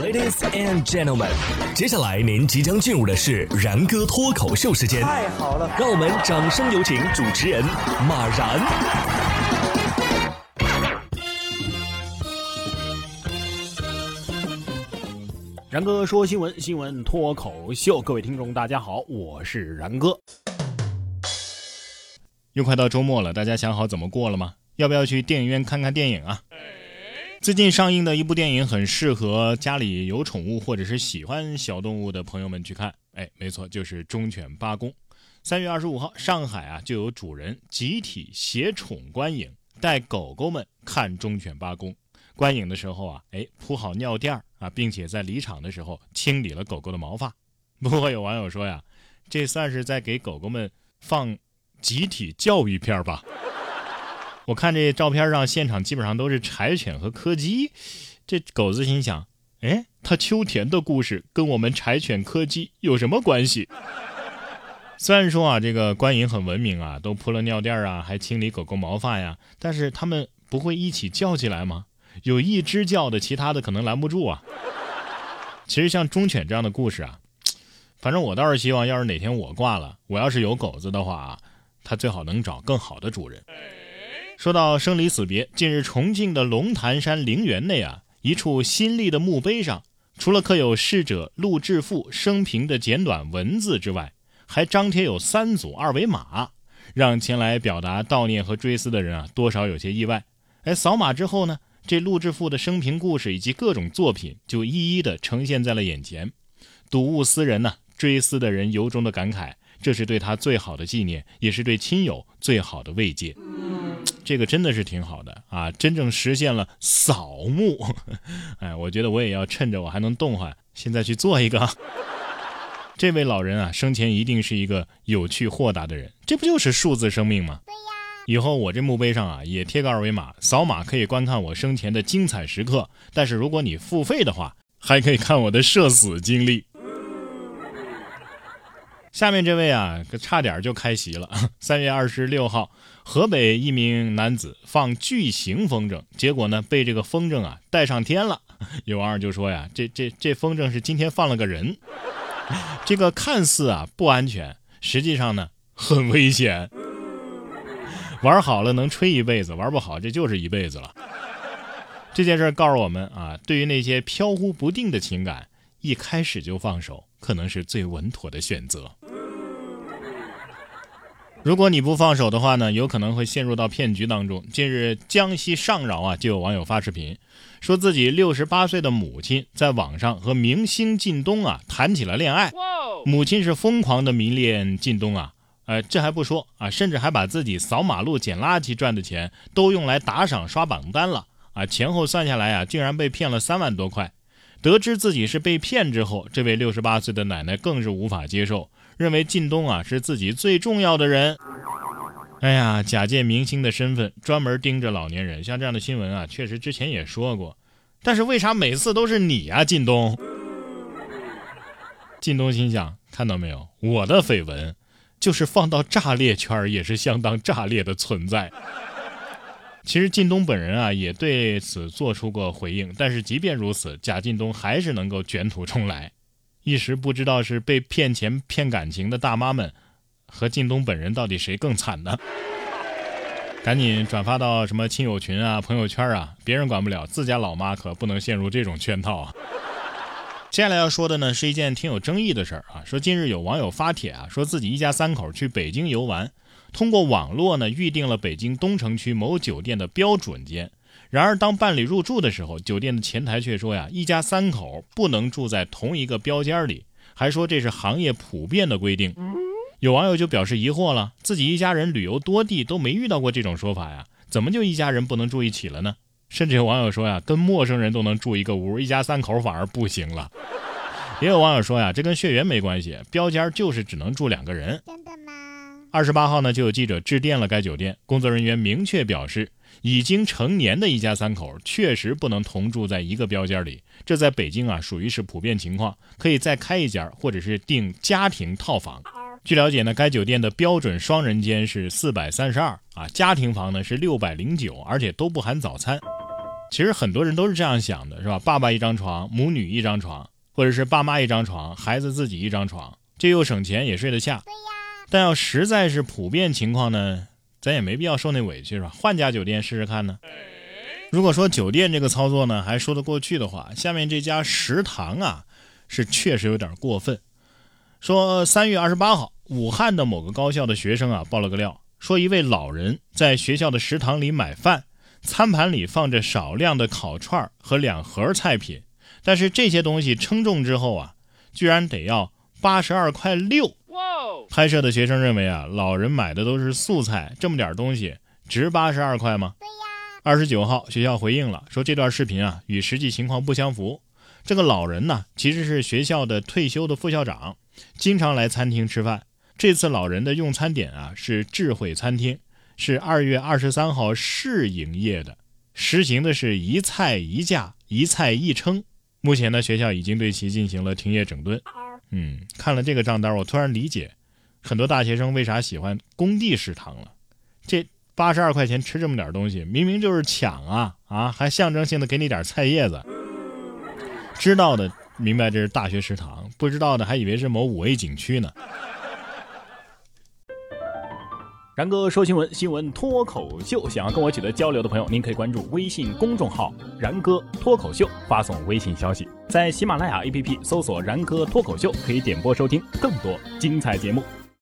Ladies and gentlemen，接下来您即将进入的是然哥脱口秀时间。太好了，让我们掌声有请主持人马然。然哥说新闻，新闻脱口秀，各位听众大家好，我是然哥。又快到周末了，大家想好怎么过了吗？要不要去电影院看看电影啊？最近上映的一部电影很适合家里有宠物或者是喜欢小动物的朋友们去看。哎，没错，就是《忠犬八公》。三月二十五号，上海啊就有主人集体携宠观影，带狗狗们看《忠犬八公》。观影的时候啊，哎，铺好尿垫儿啊，并且在离场的时候清理了狗狗的毛发。不过有网友说呀，这算是在给狗狗们放集体教育片吧？我看这照片上，现场基本上都是柴犬和柯基。这狗子心想：哎，他秋田的故事跟我们柴犬柯基有什么关系？虽然说啊，这个观影很文明啊，都铺了尿垫啊，还清理狗狗毛发呀，但是他们不会一起叫起来吗？有一只叫的，其他的可能拦不住啊。其实像忠犬这样的故事啊，反正我倒是希望，要是哪天我挂了，我要是有狗子的话啊，它最好能找更好的主人。说到生离死别，近日重庆的龙潭山陵园内啊，一处新立的墓碑上，除了刻有逝者陆志富生平的简短文字之外，还张贴有三组二维码，让前来表达悼念和追思的人啊，多少有些意外。哎，扫码之后呢？这陆志富的生平故事以及各种作品就一一的呈现在了眼前，睹物思人呢，追思的人由衷的感慨，这是对他最好的纪念，也是对亲友最好的慰藉。这个真的是挺好的啊，真正实现了扫墓。哎，我觉得我也要趁着我还能动换，现在去做一个。这位老人啊，生前一定是一个有趣豁达的人，这不就是数字生命吗？以后我这墓碑上啊也贴个二维码，扫码可以观看我生前的精彩时刻。但是如果你付费的话，还可以看我的社死经历。下面这位啊，差点就开席了。三月二十六号，河北一名男子放巨型风筝，结果呢被这个风筝啊带上天了。有网友就说呀，这这这风筝是今天放了个人。这个看似啊不安全，实际上呢很危险。玩好了能吹一辈子，玩不好这就是一辈子了。这件事告诉我们啊，对于那些飘忽不定的情感，一开始就放手，可能是最稳妥的选择。如果你不放手的话呢，有可能会陷入到骗局当中。近日，江西上饶啊，就有网友发视频，说自己六十八岁的母亲在网上和明星靳东啊谈起了恋爱，母亲是疯狂的迷恋靳东啊。呃，这还不说啊，甚至还把自己扫马路捡垃圾赚的钱都用来打赏刷榜单了啊！前后算下来啊，竟然被骗了三万多块。得知自己是被骗之后，这位六十八岁的奶奶更是无法接受，认为靳东啊是自己最重要的人。哎呀，假借明星的身份专门盯着老年人，像这样的新闻啊，确实之前也说过。但是为啥每次都是你呀，靳东？靳东心想：看到没有，我的绯闻。就是放到炸裂圈也是相当炸裂的存在。其实靳东本人啊也对此做出过回应，但是即便如此，贾靳东还是能够卷土重来。一时不知道是被骗钱骗感情的大妈们，和靳东本人到底谁更惨呢？赶紧转发到什么亲友群啊、朋友圈啊，别人管不了，自家老妈可不能陷入这种圈套啊。接下来要说的呢，是一件挺有争议的事儿啊。说近日有网友发帖啊，说自己一家三口去北京游玩，通过网络呢预定了北京东城区某酒店的标准间。然而当办理入住的时候，酒店的前台却说呀，一家三口不能住在同一个标间里，还说这是行业普遍的规定。有网友就表示疑惑了，自己一家人旅游多地都没遇到过这种说法呀，怎么就一家人不能住一起了呢？甚至有网友说呀，跟陌生人都能住一个屋，一家三口反而不行了。也有网友说呀，这跟血缘没关系，标间就是只能住两个人。二十八号呢，就有记者致电了该酒店，工作人员明确表示，已经成年的一家三口确实不能同住在一个标间里，这在北京啊属于是普遍情况，可以再开一间，或者是订家庭套房。据了解呢，该酒店的标准双人间是四百三十二啊，家庭房呢是六百零九，而且都不含早餐。其实很多人都是这样想的，是吧？爸爸一张床，母女一张床，或者是爸妈一张床，孩子自己一张床，这又省钱也睡得下。对呀。但要实在是普遍情况呢，咱也没必要受那委屈，是吧？换家酒店试试看呢。如果说酒店这个操作呢还说得过去的话，下面这家食堂啊，是确实有点过分。说三月二十八号，武汉的某个高校的学生啊爆了个料，说一位老人在学校的食堂里买饭。餐盘里放着少量的烤串和两盒菜品，但是这些东西称重之后啊，居然得要八十二块六。拍摄的学生认为啊，老人买的都是素菜，这么点东西值八十二块吗？对呀。二十九号，学校回应了，说这段视频啊与实际情况不相符。这个老人呢，其实是学校的退休的副校长，经常来餐厅吃饭。这次老人的用餐点啊是智慧餐厅。是二月二十三号试营业的，实行的是一菜一价、一菜一称。目前呢，学校已经对其进行了停业整顿。嗯，看了这个账单，我突然理解很多大学生为啥喜欢工地食堂了。这八十二块钱吃这么点东西，明明就是抢啊啊！还象征性的给你点菜叶子。知道的明白这是大学食堂，不知道的还以为是某五 A 景区呢。然哥说新闻，新闻脱口秀。想要跟我取得交流的朋友，您可以关注微信公众号“然哥脱口秀”，发送微信消息，在喜马拉雅 APP 搜索“然哥脱口秀”，可以点播收听更多精彩节目。